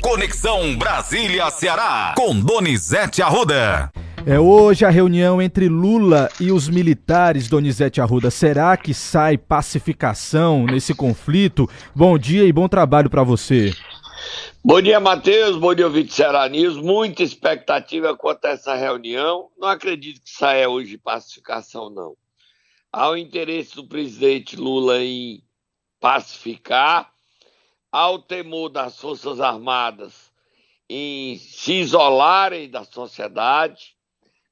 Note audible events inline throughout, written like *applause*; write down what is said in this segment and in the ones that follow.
Conexão Brasília-Ceará, com Donizete Arruda. É hoje a reunião entre Lula e os militares, Donizete Arruda. Será que sai pacificação nesse conflito? Bom dia e bom trabalho para você. Bom dia, Matheus. Bom dia, ouvinte Ceará News. Muita expectativa quanto a essa reunião. Não acredito que saia hoje pacificação, não. Há o interesse do presidente Lula em pacificar, há o temor das Forças Armadas em se isolarem da sociedade,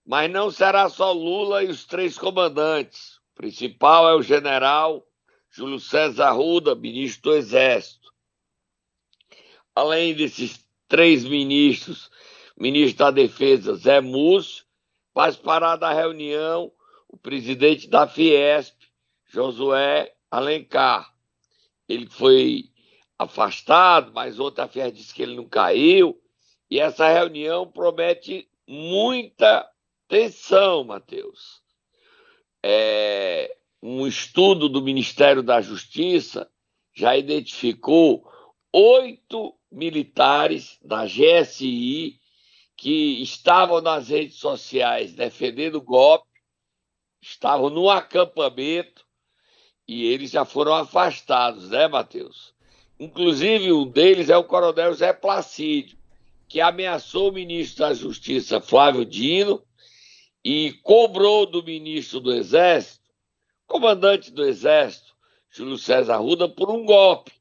mas não será só Lula e os três comandantes. O principal é o general Júlio César Ruda, ministro do Exército. Além desses três ministros, ministro da Defesa, Zé Múcio, participará da reunião o presidente da Fiesp, Josué Alencar. Ele foi afastado, mas outra Fiesp disse que ele não caiu. E essa reunião promete muita Atenção, Matheus. É, um estudo do Ministério da Justiça já identificou oito militares da GSI que estavam nas redes sociais defendendo o golpe, estavam no acampamento e eles já foram afastados, né, Matheus? Inclusive, um deles é o coronel Zé Placídio, que ameaçou o ministro da Justiça, Flávio Dino, e cobrou do ministro do Exército, comandante do Exército, Júlio César Ruda, por um golpe.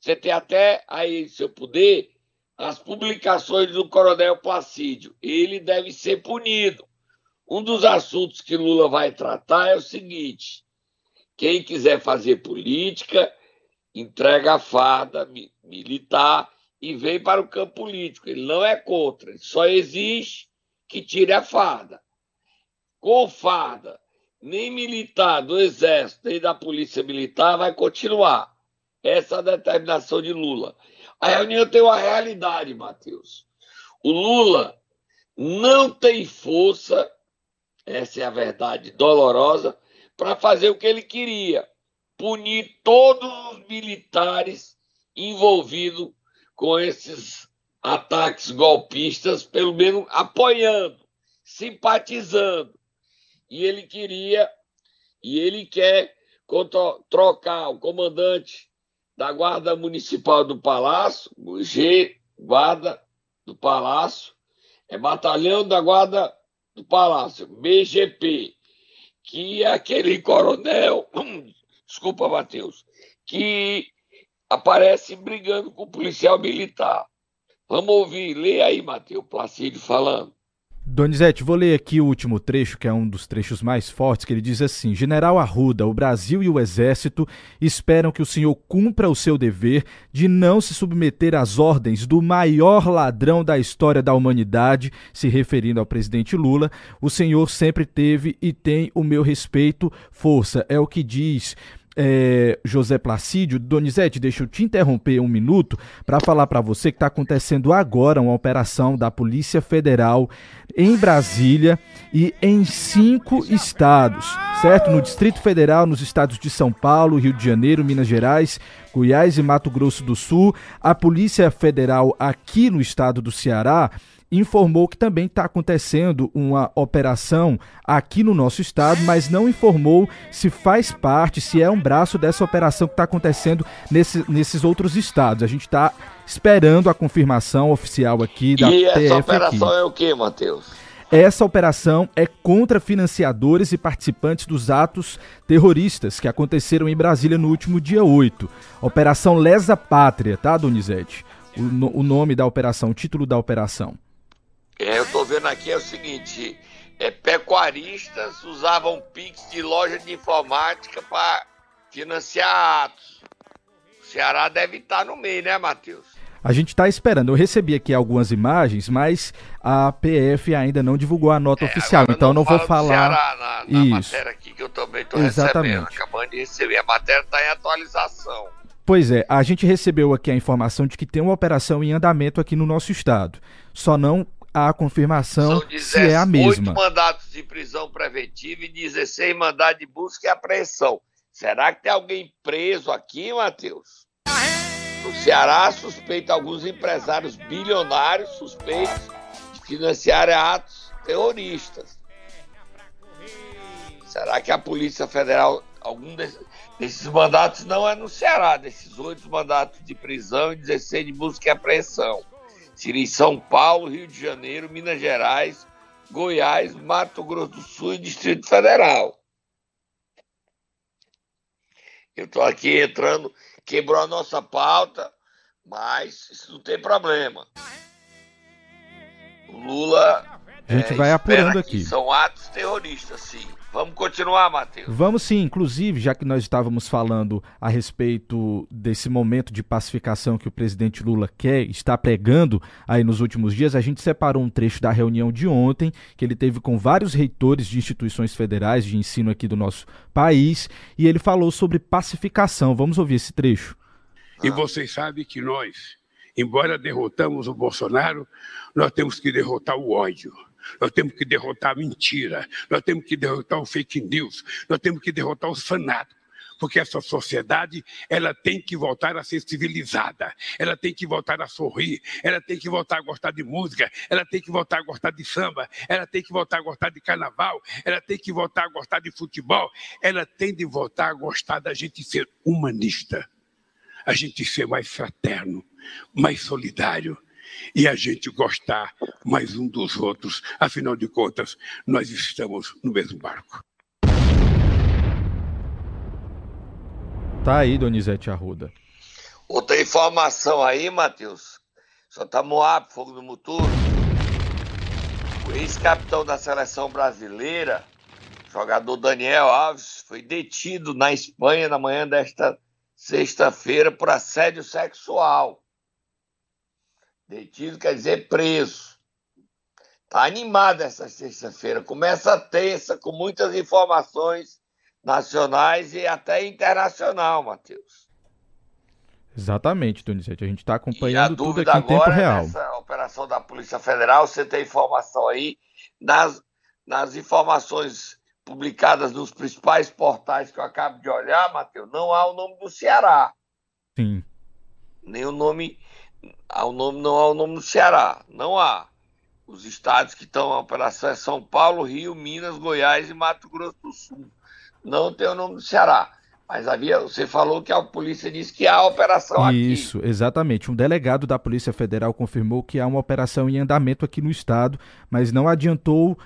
Você tem até aí, seu poder, as publicações do coronel Placídio. Ele deve ser punido. Um dos assuntos que Lula vai tratar é o seguinte: quem quiser fazer política, entrega a farda militar e vem para o campo político. Ele não é contra, ele só exige que tire a farda com farda, nem militar do Exército, nem da Polícia Militar vai continuar. Essa é a determinação de Lula. A reunião tem uma realidade, Matheus. O Lula não tem força, essa é a verdade dolorosa, para fazer o que ele queria: punir todos os militares envolvidos com esses ataques golpistas, pelo menos apoiando, simpatizando. E ele queria e ele quer trocar o comandante da Guarda Municipal do Palácio, o G, Guarda do Palácio, é Batalhão da Guarda do Palácio, BGP, que é aquele coronel, desculpa, Matheus, que aparece brigando com o policial militar. Vamos ouvir, lê aí, Matheus, Placídio falando. Donizete, vou ler aqui o último trecho, que é um dos trechos mais fortes, que ele diz assim: General Arruda, o Brasil e o Exército esperam que o senhor cumpra o seu dever de não se submeter às ordens do maior ladrão da história da humanidade, se referindo ao presidente Lula. O senhor sempre teve e tem o meu respeito, força. É o que diz é, José Placídio. Donizete, deixa eu te interromper um minuto para falar para você que está acontecendo agora uma operação da Polícia Federal em Brasília e em cinco estados, certo? No Distrito Federal, nos estados de São Paulo, Rio de Janeiro, Minas Gerais, Goiás e Mato Grosso do Sul. A Polícia Federal aqui no estado do Ceará informou que também está acontecendo uma operação aqui no nosso estado, mas não informou se faz parte, se é um braço dessa operação que está acontecendo nesse, nesses outros estados. A gente está esperando a confirmação oficial aqui da e essa operação aqui. é o que, Matheus? Essa operação é contra financiadores e participantes dos atos terroristas que aconteceram em Brasília no último dia 8. Operação Lesa Pátria, tá, Donizete? O, o nome da operação, o título da operação. É, eu estou vendo aqui é o seguinte: é, pecuaristas usavam Pix de loja de informática para financiar atos. O Ceará deve estar no meio, né, Matheus? A gente está esperando. Eu recebi aqui algumas imagens, mas a PF ainda não divulgou a nota é, oficial, então eu não vou falar. Ceará, na, na Isso. matéria aqui que eu também estou recebendo. Acabando de receber. A matéria está em atualização. Pois é, a gente recebeu aqui a informação de que tem uma operação em andamento aqui no nosso estado. Só não a confirmação se é a mesma. Oito mandatos de prisão preventiva e 16 mandados de busca e apreensão. Será que tem alguém preso aqui, Matheus? no Ceará suspeita alguns empresários bilionários suspeitos de financiar atos terroristas. Será que a Polícia Federal, algum desses, desses mandatos não é no Ceará, desses oito mandatos de prisão e 16 de busca e apreensão? Seria em São Paulo, Rio de Janeiro, Minas Gerais, Goiás, Mato Grosso do Sul e Distrito Federal. Eu estou aqui entrando, quebrou a nossa pauta, mas isso não tem problema. O Lula. A gente é, vai apurando aqui. São atos terroristas, sim. Vamos continuar, Matheus? Vamos sim, inclusive, já que nós estávamos falando a respeito desse momento de pacificação que o presidente Lula quer, está pregando aí nos últimos dias, a gente separou um trecho da reunião de ontem, que ele teve com vários reitores de instituições federais de ensino aqui do nosso país, e ele falou sobre pacificação. Vamos ouvir esse trecho. E vocês sabem que nós, embora derrotamos o Bolsonaro, nós temos que derrotar o ódio. Nós temos que derrotar a mentira, nós temos que derrotar o fake news, nós temos que derrotar os fanados porque essa sociedade ela tem que voltar a ser civilizada, ela tem que voltar a sorrir, ela tem que voltar a gostar de música, ela tem que voltar a gostar de samba, ela tem que voltar a gostar de carnaval, ela tem que voltar a gostar de futebol, ela tem de voltar a gostar da gente ser humanista, a gente ser mais fraterno, mais solidário, e a gente gostar mais um dos outros. Afinal de contas, nós estamos no mesmo barco. Tá aí, Donizete Arruda. Outra informação aí, Matheus. Só tá Moab, fogo no motor. O ex-capitão da seleção brasileira, jogador Daniel Alves, foi detido na Espanha na manhã desta sexta-feira por assédio sexual. Detido quer dizer preso. Tá animada essa sexta-feira. Começa tensa, com muitas informações nacionais e até internacional, Matheus. Exatamente, Donizete. A gente está acompanhando tudo aqui em tempo real. Nessa operação da Polícia Federal, você tem informação aí nas, nas informações publicadas nos principais portais que eu acabo de olhar, Matheus, não há o nome do Ceará. Sim. Nem o nome Há o nome, não há o nome do Ceará. Não há. Os estados que estão na operação é São Paulo, Rio, Minas, Goiás e Mato Grosso do Sul. Não tem o nome do Ceará. Mas havia, você falou que a polícia disse que há operação Isso, aqui. Isso, exatamente. Um delegado da Polícia Federal confirmou que há uma operação em andamento aqui no estado, mas não adiantou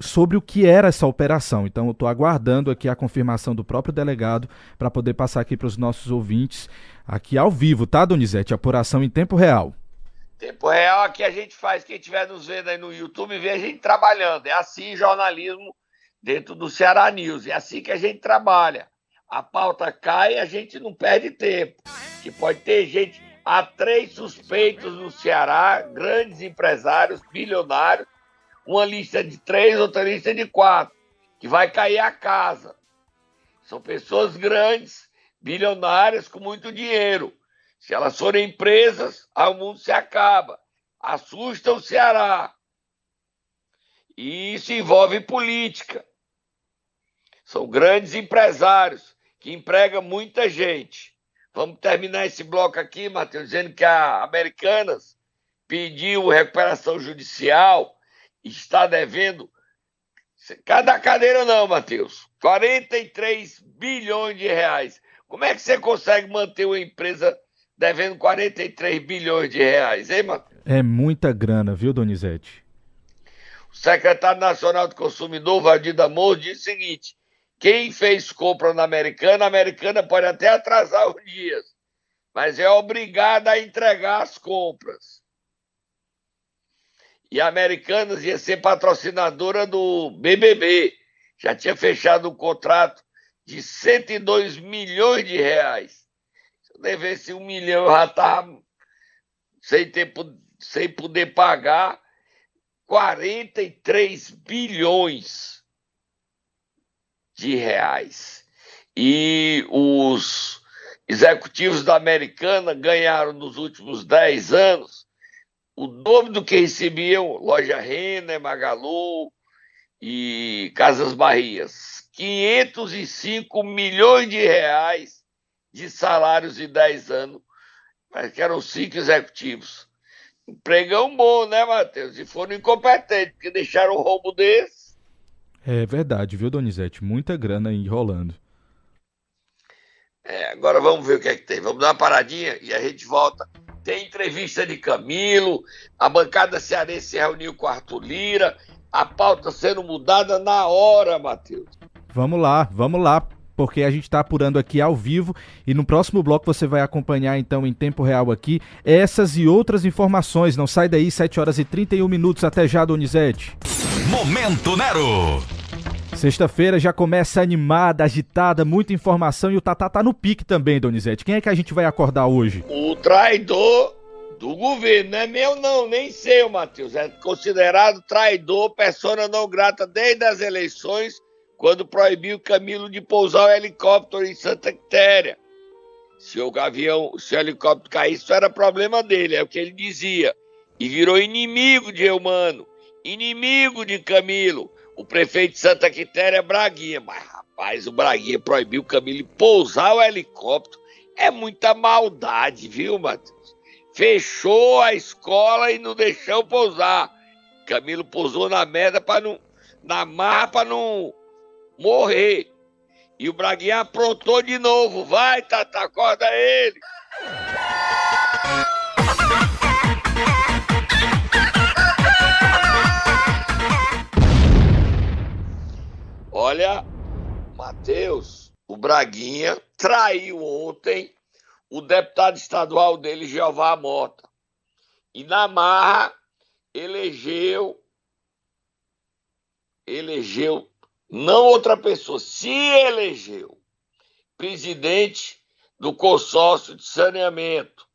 sobre o que era essa operação. Então, eu estou aguardando aqui a confirmação do próprio delegado para poder passar aqui para os nossos ouvintes, aqui ao vivo, tá, Donizete? Apuração em tempo real. Tempo real aqui a gente faz. Quem estiver nos vendo aí no YouTube, vê a gente trabalhando. É assim jornalismo dentro do Ceará News. É assim que a gente trabalha. A pauta cai e a gente não perde tempo. Que pode ter gente. Há três suspeitos no Ceará, grandes empresários, bilionários, uma lista de três, outra lista de quatro, que vai cair a casa. São pessoas grandes, bilionárias, com muito dinheiro. Se elas forem empresas, o mundo se acaba. Assusta o Ceará. E isso envolve política. São grandes empresários que empregam muita gente. Vamos terminar esse bloco aqui, Matheus, dizendo que a Americanas pediu recuperação judicial está devendo. Cada cadeira não, Matheus. 43 bilhões de reais. Como é que você consegue manter uma empresa devendo 43 bilhões de reais, hein, Matheus? É muita grana, viu, Donizete? O secretário nacional do consumidor, Valdir Damor, disse o seguinte: quem fez compra na Americana, a Americana pode até atrasar os dias, mas é obrigada a entregar as compras e a Americanas ia ser patrocinadora do BBB. Já tinha fechado um contrato de 102 milhões de reais. Se eu devesse um milhão, eu já estava sem, sem poder pagar 43 bilhões de reais. E os executivos da Americana ganharam nos últimos 10 anos o dobro do que recebiam Loja Renner, Magalu e Casas Barrias. 505 milhões de reais de salários em 10 anos Parece que eram cinco executivos. Empregão bom, né, Matheus? E foram incompetentes, porque deixaram um roubo desse. É verdade, viu, Donizete? Muita grana enrolando. É, agora vamos ver o que é que tem. Vamos dar uma paradinha e a gente volta. Tem entrevista de Camilo, a bancada cearense se reuniu com Arthur Lira, a pauta sendo mudada na hora, Matheus. Vamos lá, vamos lá, porque a gente está apurando aqui ao vivo e no próximo bloco você vai acompanhar então em tempo real aqui essas e outras informações. Não sai daí, 7 horas e 31 minutos. Até já, Donizete. Momento Nero. Sexta-feira já começa animada, agitada, muita informação e o Tatá tá no pique também, Donizete. Quem é que a gente vai acordar hoje? O traidor do governo, não é meu não, nem seu, Matheus. É considerado traidor, persona não grata desde as eleições, quando proibiu Camilo de pousar o helicóptero em Santa Quitéria. Se o avião, se o helicóptero caísse, isso era problema dele, é o que ele dizia. E virou inimigo de Eumano, inimigo de Camilo o prefeito de Santa Quitéria é Braguinha. Mas, rapaz, o Braguinha proibiu Camilo pousar o helicóptero. É muita maldade, viu, Matheus? Fechou a escola e não deixou pousar. Camilo pousou na merda para não. na marra para não morrer. E o Braguinha aprontou de novo. Vai, Tata, acorda ele. Olha, Matheus, o Braguinha traiu ontem o deputado estadual dele, Jeová Mota. E na marra elegeu elegeu não outra pessoa, se elegeu presidente do consórcio de saneamento.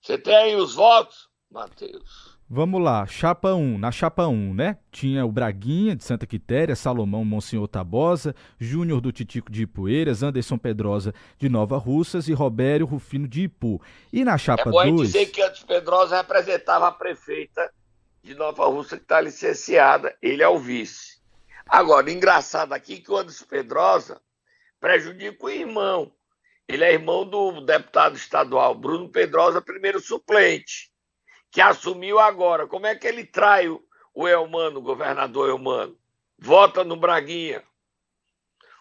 Você tem aí os votos, Matheus? Vamos lá, chapa 1. Na chapa 1, né? Tinha o Braguinha, de Santa Quitéria, Salomão Monsenhor Tabosa, Júnior do Titico de Ipueiras, Anderson Pedrosa de Nova Russas e Robério Rufino de Ipu. E na chapa 2... É bom dois... dizer que antes Pedrosa representava a prefeita de Nova Russa que está licenciada. Ele é o vice. Agora, engraçado aqui que o Anderson Pedrosa prejudica o irmão. Ele é irmão do deputado estadual Bruno Pedrosa, primeiro suplente que assumiu agora. Como é que ele trai o, Elmano, o governador Elmano? Vota no Braguinha.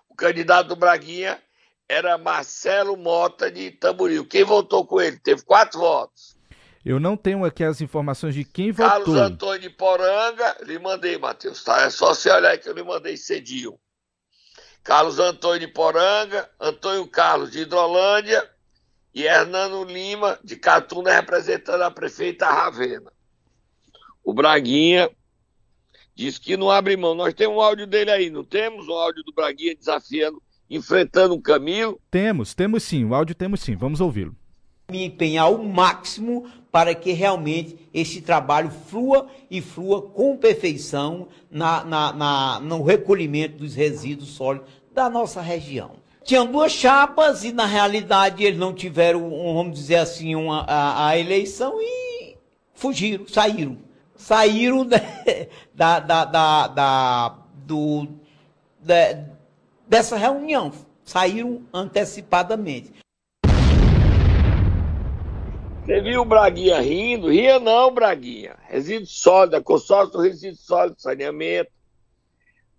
O candidato do Braguinha era Marcelo Mota de Tamboril. Quem votou com ele? Teve quatro votos. Eu não tenho aqui as informações de quem votou. Carlos Antônio de Poranga, lhe mandei, Matheus, tá? É só você olhar que eu lhe mandei cedinho. Carlos Antônio de Poranga, Antônio Carlos de Hidrolândia, e Hernando Lima, de Catuna, representando a prefeita Ravena. O Braguinha disse que não abre mão. Nós temos um áudio dele aí, não temos? Um áudio do Braguinha desafiando, enfrentando o Camilo? Temos, temos sim, o áudio temos sim, vamos ouvi-lo. Me empenhar o máximo para que realmente esse trabalho flua e flua com perfeição na, na, na no recolhimento dos resíduos sólidos da nossa região tinham duas chapas e na realidade eles não tiveram, vamos dizer assim, uma, a, a eleição e fugiram, saíram. Saíram *laughs* da, da, da, da do, dessa reunião, saíram antecipadamente. Você viu o Braguinha rindo? Ria não, Braguinha. Resíduo sólido, consórcio do resíduo sólido, saneamento.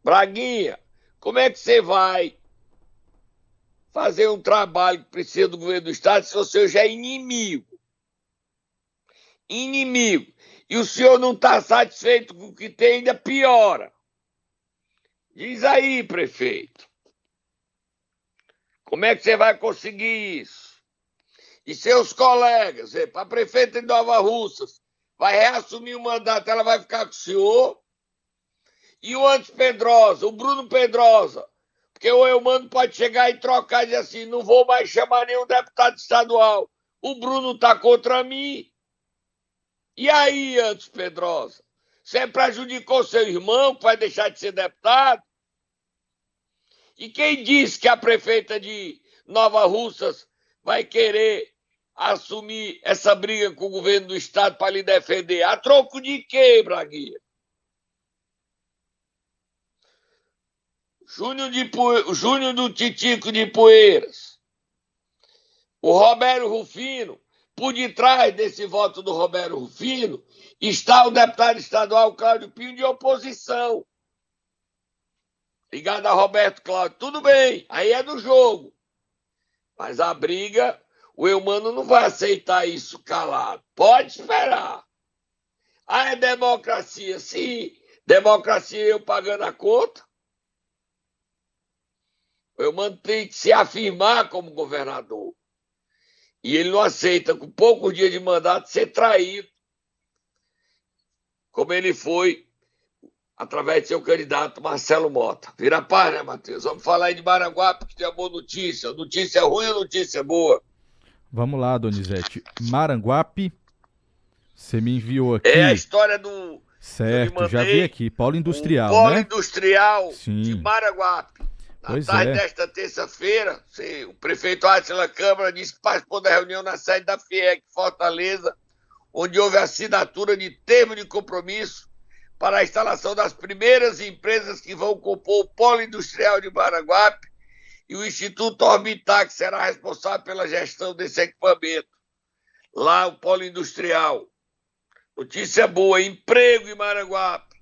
Braguinha, como é que você vai fazer um trabalho que precisa do governo do Estado se você já é inimigo. Inimigo. E o senhor não está satisfeito com o que tem, ainda piora. Diz aí, prefeito. Como é que você vai conseguir isso? E seus colegas, a prefeita de Nova Russas vai reassumir o mandato, ela vai ficar com o senhor? E o Antes Pedrosa, o Bruno Pedrosa, porque o Eumano pode chegar e trocar e dizer assim: não vou mais chamar nenhum deputado estadual. O Bruno está contra mim. E aí, Antes Pedrosa? Você prejudicou seu irmão que vai deixar de ser deputado? E quem disse que a prefeita de Nova Russas vai querer assumir essa briga com o governo do estado para lhe defender? A troco de quê, Braguinha? Júnior, de Júnior do Titico de Poeiras, o Roberto Rufino por detrás desse voto do Roberto Rufino está o deputado estadual Cláudio Pinho de oposição. Ligado a Roberto Cláudio. Tudo bem, aí é do jogo. Mas a briga, o Eumano não vai aceitar isso calado. Pode esperar. Ah, é democracia. Sim, democracia eu pagando a conta. O Eumano tem que se afirmar como governador. E ele não aceita, com poucos dias de mandato, ser traído, como ele foi através de seu candidato Marcelo Mota. Vira paz, né, Matheus? Vamos falar aí de Maranguape, que tem uma boa notícia. Notícia ruim ou notícia boa? Vamos lá, Donizete. Maranguape, você me enviou aqui. É a história do. Certo, já vi aqui. Polo Industrial, polo né? Industrial Sim. de Maranguape. Na Pois tarde é. desta terça-feira, o prefeito Átila Câmara disse que participou da reunião na sede da FIEC Fortaleza, onde houve assinatura de termo de compromisso para a instalação das primeiras empresas que vão compor o polo industrial de Maranguape e o Instituto Orbitar, que será responsável pela gestão desse equipamento. Lá, o polo industrial. Notícia boa: emprego em Maranguape.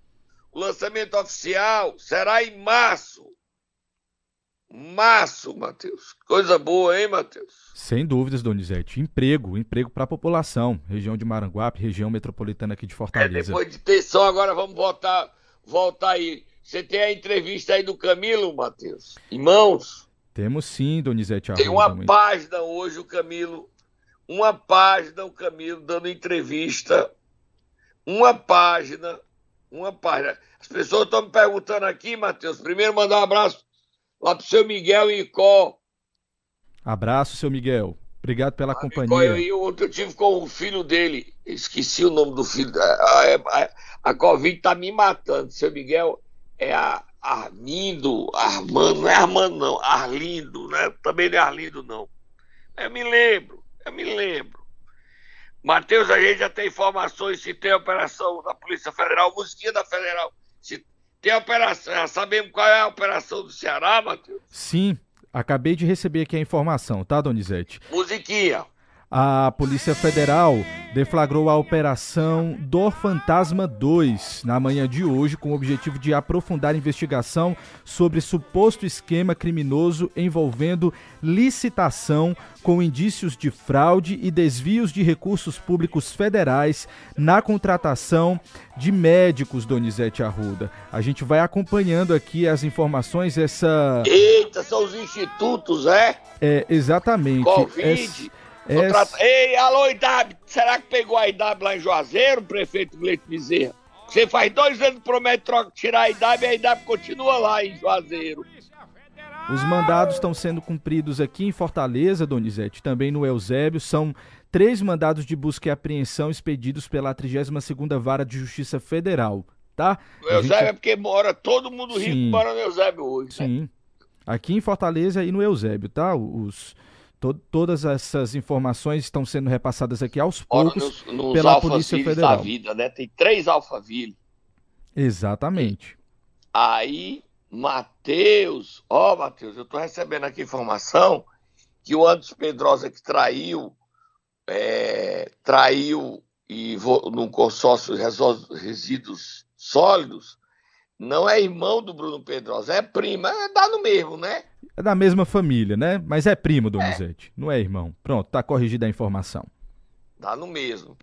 O lançamento oficial será em março. Março, Matheus. Coisa boa, hein, Matheus? Sem dúvidas, Donizete. Emprego, emprego para a população. Região de Maranguape, região metropolitana aqui de É, Fortaleza. depois de tensão, agora vamos voltar, voltar aí. Você tem a entrevista aí do Camilo, Matheus? Irmãos, Temos sim, Donizete tem Arruda. uma muito- página hoje, o Camilo. Uma página, o Camilo dando entrevista. Uma página. Uma página. As pessoas estão me perguntando aqui, Matheus. Primeiro, mandar um abraço lá pro seu Miguel em Icó. Abraço, seu Miguel. Obrigado pela companhia. eu, ontem eu tive com o filho dele. Esqueci o nome do filho. A, a, a, a Covid tá me matando. Seu Miguel é a Armindo, Armando, não é Armando, não. Arlindo, né? Também não é Arlindo, não. Eu me lembro, eu me lembro. Matheus, a gente já tem informações se tem operação da Polícia Federal, musiquinha da Federal. Se tem operação, já sabemos qual é a operação do Ceará, Matheus? Sim, acabei de receber aqui a informação, tá, Donizete? Musiquinha. A Polícia Federal deflagrou a Operação Dor Fantasma 2 na manhã de hoje, com o objetivo de aprofundar a investigação sobre suposto esquema criminoso envolvendo licitação com indícios de fraude e desvios de recursos públicos federais na contratação de médicos, Donizete Arruda. A gente vai acompanhando aqui as informações, essa. Eita, são os institutos, é? É, exatamente. Covid. essa- Contrata- Ei, alô, IDAB, será que pegou a IDAB lá em Juazeiro, prefeito Gleito Bezerra? Você faz dois anos que promete troca, tirar a IDAB e a IDAB continua lá em Juazeiro. Os mandados estão sendo cumpridos aqui em Fortaleza, Donizete, também no Eusébio. São três mandados de busca e apreensão expedidos pela 32ª Vara de Justiça Federal, tá? O Eusébio é gente- porque mora, todo mundo rico Sim. mora no Eusébio hoje. né? Sim. Aqui em Fortaleza e no Eusébio, tá? Os, to- todas essas informações estão sendo repassadas aqui aos Mora poucos. nos, nos pela Polícia Federal. da vida, né? Tem três Alphaville. Exatamente. Aí, Matheus, ó, Matheus, eu tô recebendo aqui informação que o Anderson Pedrosa que traiu, é, traiu e num consórcio de resíduos sólidos, não é irmão do Bruno Pedrosa, é prima, é, dá no mesmo, né? É da mesma família, né? Mas é primo, Donizete. Não é irmão. Pronto, tá corrigida a informação. Dá no mesmo.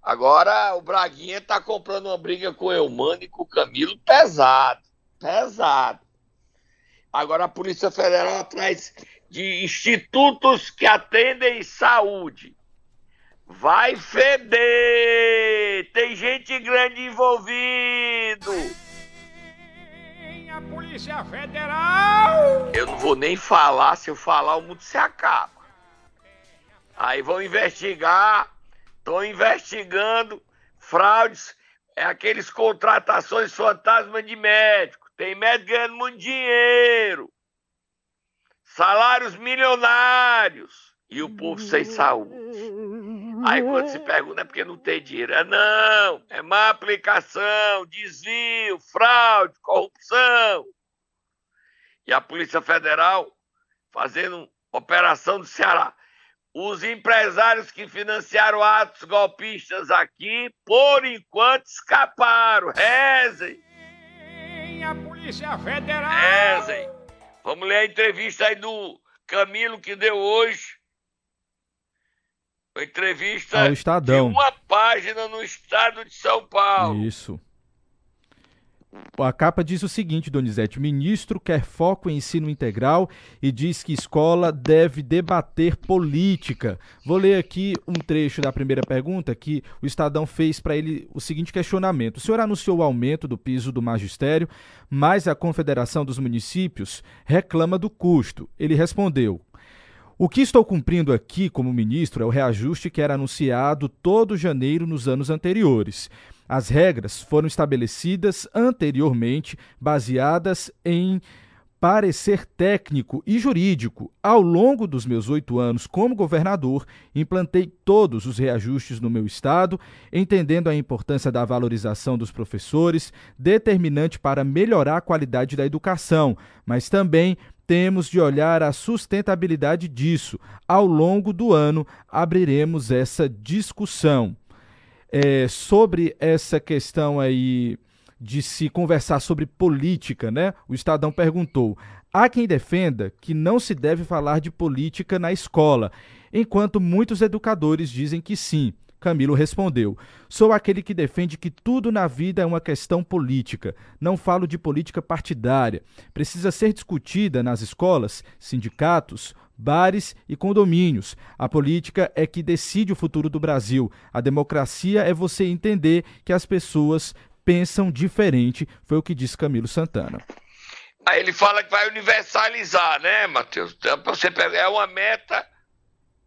Agora o Braguinha tá comprando uma briga com o Eumano e com o Camilo pesado. Pesado. Agora a Polícia Federal atrás de institutos que atendem saúde. Vai feder! Tem gente grande envolvido! A Polícia Federal! Eu não vou nem falar, se eu falar o mundo se acaba. Aí vão investigar, estão investigando fraudes, é aqueles contratações fantasma de médico. Tem médico ganhando muito dinheiro, salários milionários e o povo sem saúde. Aí quando se pergunta é porque não tem dinheiro. É não, é má aplicação, desvio, fraude, corrupção. E a Polícia Federal fazendo operação do Ceará. Os empresários que financiaram atos golpistas aqui, por enquanto, escaparam. Rezem. A Polícia Federal. Rezem. Vamos ler a entrevista aí do Camilo que deu hoje. Uma entrevista Ao Estadão. de uma página no estado de São Paulo. Isso. A capa diz o seguinte, Donizete: ministro quer foco em ensino integral e diz que escola deve debater política. Vou ler aqui um trecho da primeira pergunta que o Estadão fez para ele o seguinte questionamento: O senhor anunciou o aumento do piso do magistério, mas a Confederação dos Municípios reclama do custo. Ele respondeu: o que estou cumprindo aqui como ministro é o reajuste que era anunciado todo janeiro nos anos anteriores. As regras foram estabelecidas anteriormente, baseadas em parecer técnico e jurídico. Ao longo dos meus oito anos como governador, implantei todos os reajustes no meu estado, entendendo a importância da valorização dos professores, determinante para melhorar a qualidade da educação, mas também temos de olhar a sustentabilidade disso. Ao longo do ano, abriremos essa discussão é, sobre essa questão aí de se conversar sobre política, né? O Estadão perguntou: há quem defenda que não se deve falar de política na escola, enquanto muitos educadores dizem que sim. Camilo respondeu: Sou aquele que defende que tudo na vida é uma questão política. Não falo de política partidária. Precisa ser discutida nas escolas, sindicatos, bares e condomínios. A política é que decide o futuro do Brasil. A democracia é você entender que as pessoas pensam diferente, foi o que disse Camilo Santana. Aí ele fala que vai universalizar, né, Matheus? É uma meta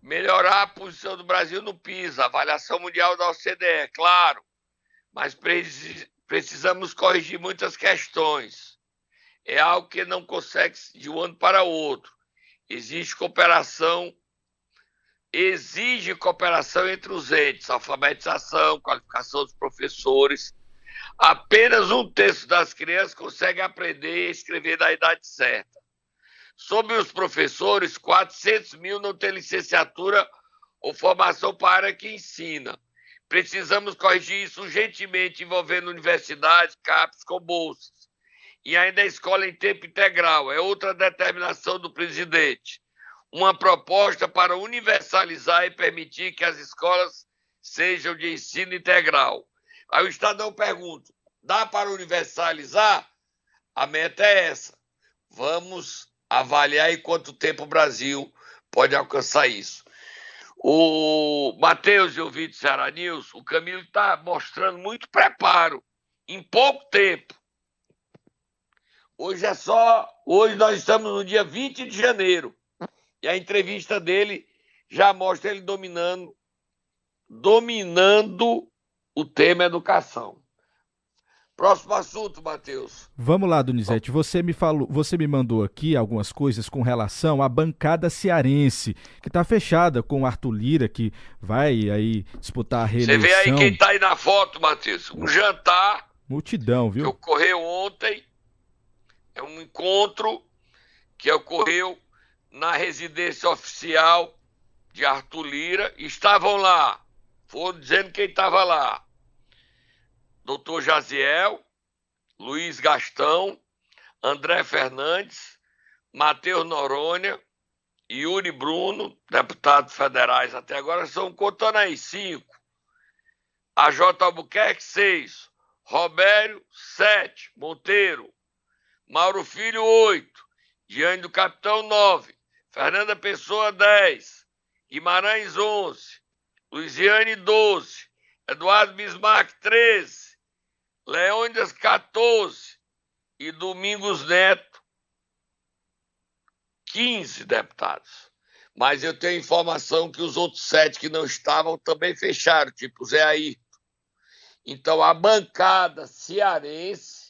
melhorar a posição do Brasil no PISA, avaliação mundial da OCDE, claro. Mas precisamos corrigir muitas questões. É algo que não consegue de um ano para outro. Existe cooperação, exige cooperação entre os entes, alfabetização, qualificação dos professores. Apenas um terço das crianças consegue aprender e escrever na idade certa. Sobre os professores, 400 mil não têm licenciatura ou formação para a área que ensina. Precisamos corrigir isso urgentemente, envolvendo universidades, CAPES com bolsas e ainda a escola em tempo integral. É outra determinação do presidente. Uma proposta para universalizar e permitir que as escolas sejam de ensino integral. Aí o Estadão pergunta: dá para universalizar? A meta é essa. Vamos avaliar em quanto tempo o Brasil pode alcançar isso. O Matheus e o Vítor Ceará News, o Camilo está mostrando muito preparo em pouco tempo Hoje é só. Hoje nós estamos no dia 20 de janeiro. E a entrevista dele já mostra ele dominando dominando o tema educação. Próximo assunto, Matheus. Vamos lá, Donizete. Você me falou, você me mandou aqui algumas coisas com relação à bancada cearense, que está fechada com o Arthur Lira, que vai aí disputar a reeleição. Você vê aí quem está aí na foto, Matheus. Um jantar. Multidão, viu? Que ocorreu ontem é um encontro que ocorreu na residência oficial de Arthur Lira. Estavam lá, foram dizendo quem estava lá: doutor Jaziel, Luiz Gastão, André Fernandes, Matheus Noronha, Yuri Bruno, deputados federais até agora, são contando aí cinco. A J. Albuquerque, seis. Robério, sete. Monteiro, Mauro Filho, 8. Diante do Capitão, 9. Fernanda Pessoa, 10. Guimarães, 11. Luiziane, 12. Eduardo Bismarck, 13. Leônidas, 14. E Domingos Neto, 15 deputados. Mas eu tenho informação que os outros sete que não estavam também fecharam, tipo Zé Ayrton. Então a bancada cearense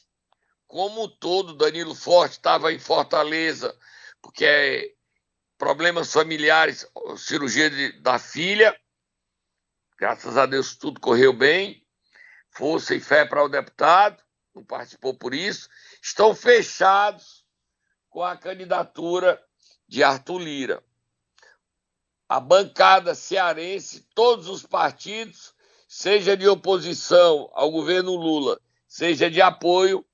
como um todo, Danilo Forte estava em Fortaleza, porque é problemas familiares, cirurgia de, da filha. Graças a Deus tudo correu bem. Força e fé para o deputado, não participou por isso. Estão fechados com a candidatura de Arthur Lira. a bancada cearense, todos os partidos, seja de oposição ao governo Lula, seja de apoio,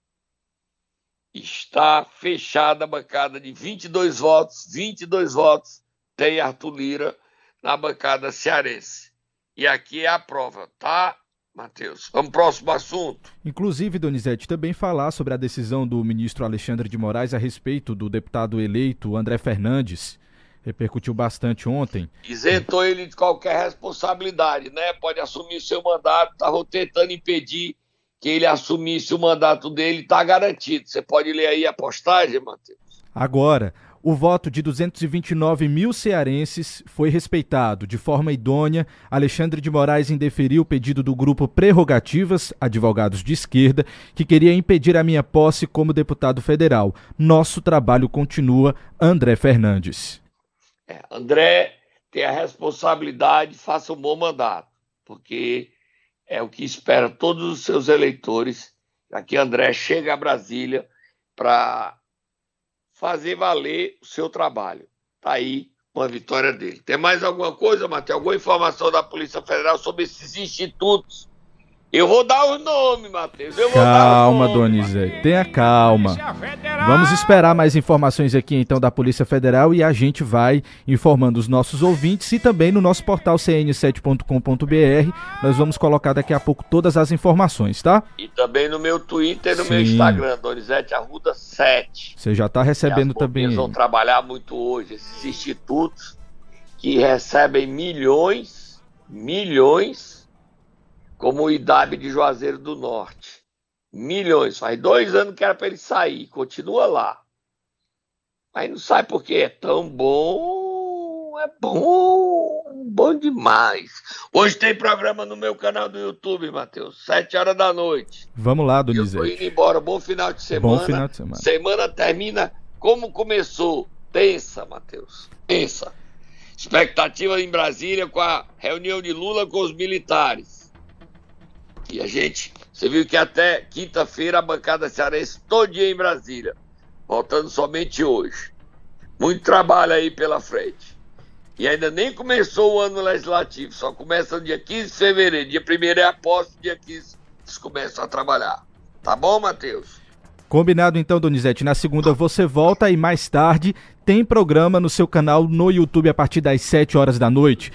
está fechada a bancada de 22 votos, 22 votos tem Arthur Lira na bancada cearense. E aqui é a prova, tá? Matheus. Vamos pro próximo assunto. Inclusive, Donizete, também falar sobre a decisão do ministro Alexandre de Moraes a respeito do deputado eleito André Fernandes. Repercutiu bastante ontem. Isentou ele de qualquer responsabilidade, né? Pode assumir seu mandato. Estavam tentando impedir que ele assumisse o mandato dele, está garantido. Você pode ler aí a postagem, Matheus. Agora, o voto de 229 mil cearenses foi respeitado. De forma idônea, Alexandre de Moraes indeferiu o pedido do grupo Prerrogativas, advogados de esquerda, que queria impedir a minha posse como deputado federal. Nosso trabalho continua, André Fernandes. É, André tem a responsabilidade, faça um bom mandato, porque é o que espera todos os seus eleitores, que André chega a Brasília para fazer valer o seu trabalho. Está aí uma vitória dele. Tem mais alguma coisa, Matheus? Alguma informação da Polícia Federal sobre esses institutos eu vou dar o nome, Matheus. calma, Donizete. Tenha calma. Vamos esperar mais informações aqui então da Polícia Federal e a gente vai informando os nossos ouvintes e também no nosso portal cn7.com.br. Nós vamos colocar daqui a pouco todas as informações, tá? E também no meu Twitter e no Sim. meu Instagram, Donizete Arruda 7. Você já está recebendo também. Eles vão trabalhar muito hoje, esses institutos que recebem milhões, milhões como o IDAB de Juazeiro do Norte. Milhões. Faz dois anos que era para ele sair. Continua lá. Mas não sai porque é tão bom. É bom. Bom demais. Hoje tem programa no meu canal do YouTube, Matheus. Sete horas da noite. Vamos lá, Donizete. Eu tô indo embora. Bom final de semana. Bom final de semana. Semana termina como começou. Tensa, Matheus. Tensa. Expectativa em Brasília com a reunião de Lula com os militares. E a gente, você viu que até quinta-feira a bancada cearense todo dia em Brasília, voltando somente hoje. Muito trabalho aí pela frente. E ainda nem começou o ano legislativo, só começa no dia 15 de fevereiro. Dia 1 é a posse, dia 15 eles começam a trabalhar. Tá bom, Matheus? Combinado então, Donizete. Na segunda você volta e mais tarde tem programa no seu canal no YouTube a partir das 7 horas da noite.